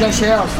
Tchau, Chelsea.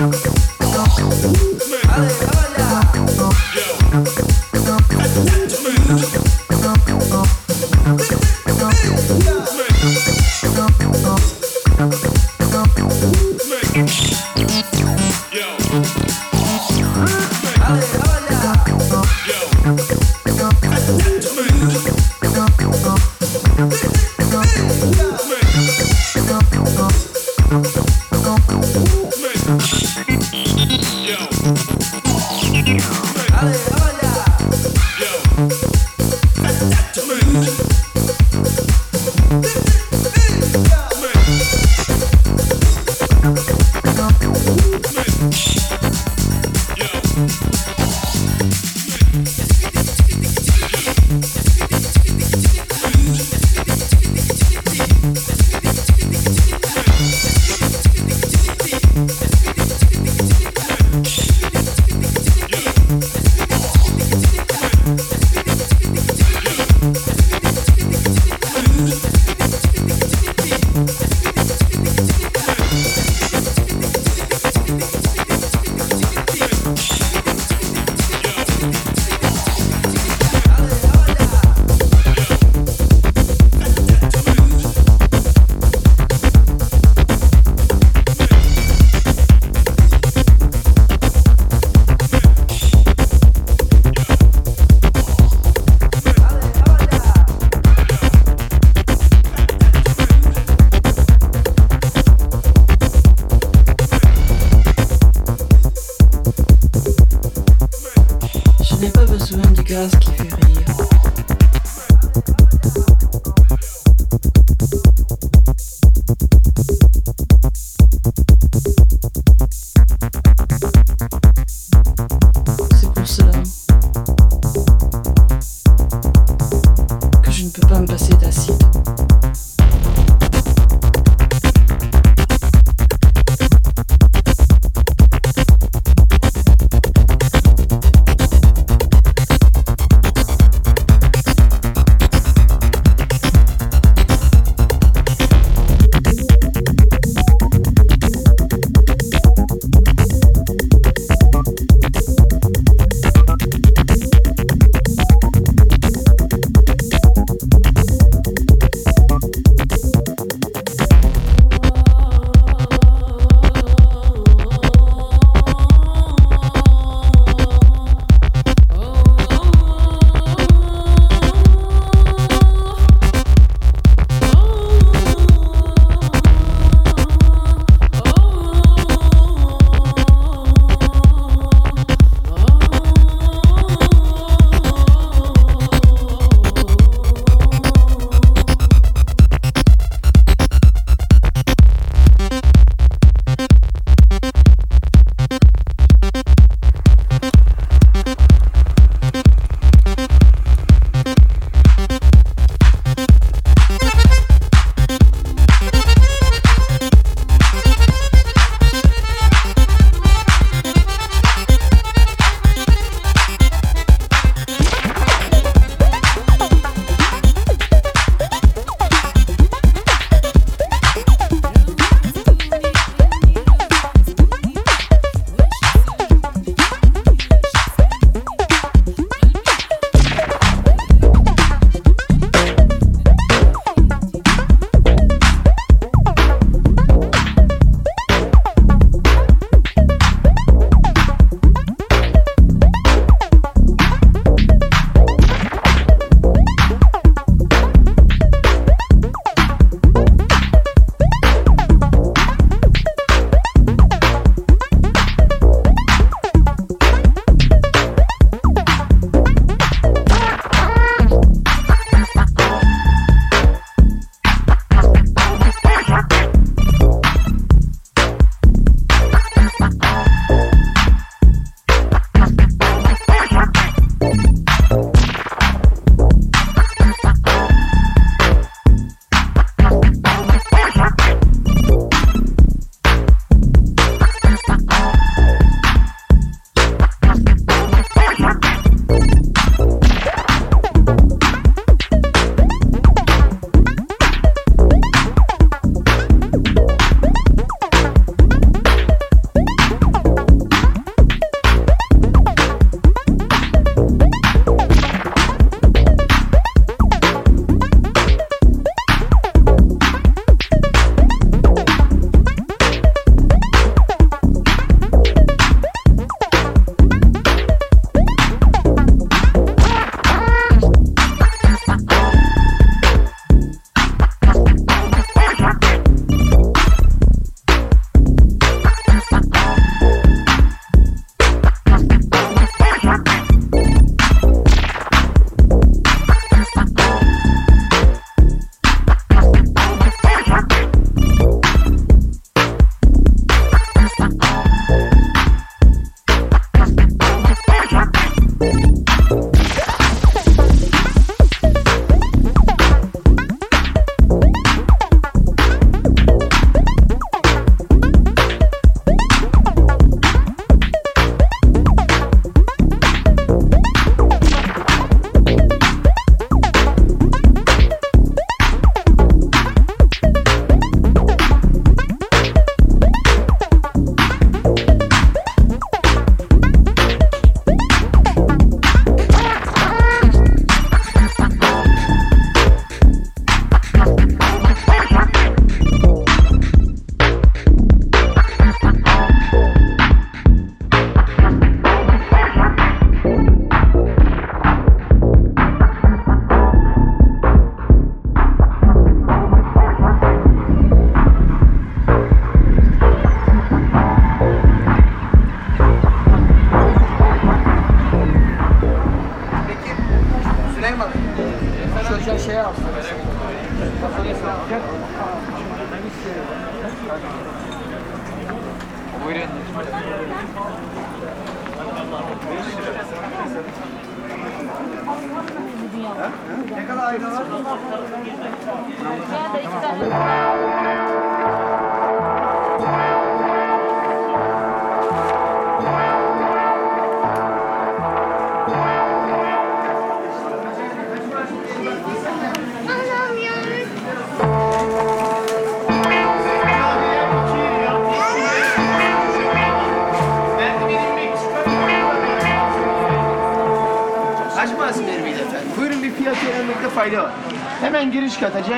Thank you.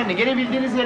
Cihane. Gelebildiğiniz yere.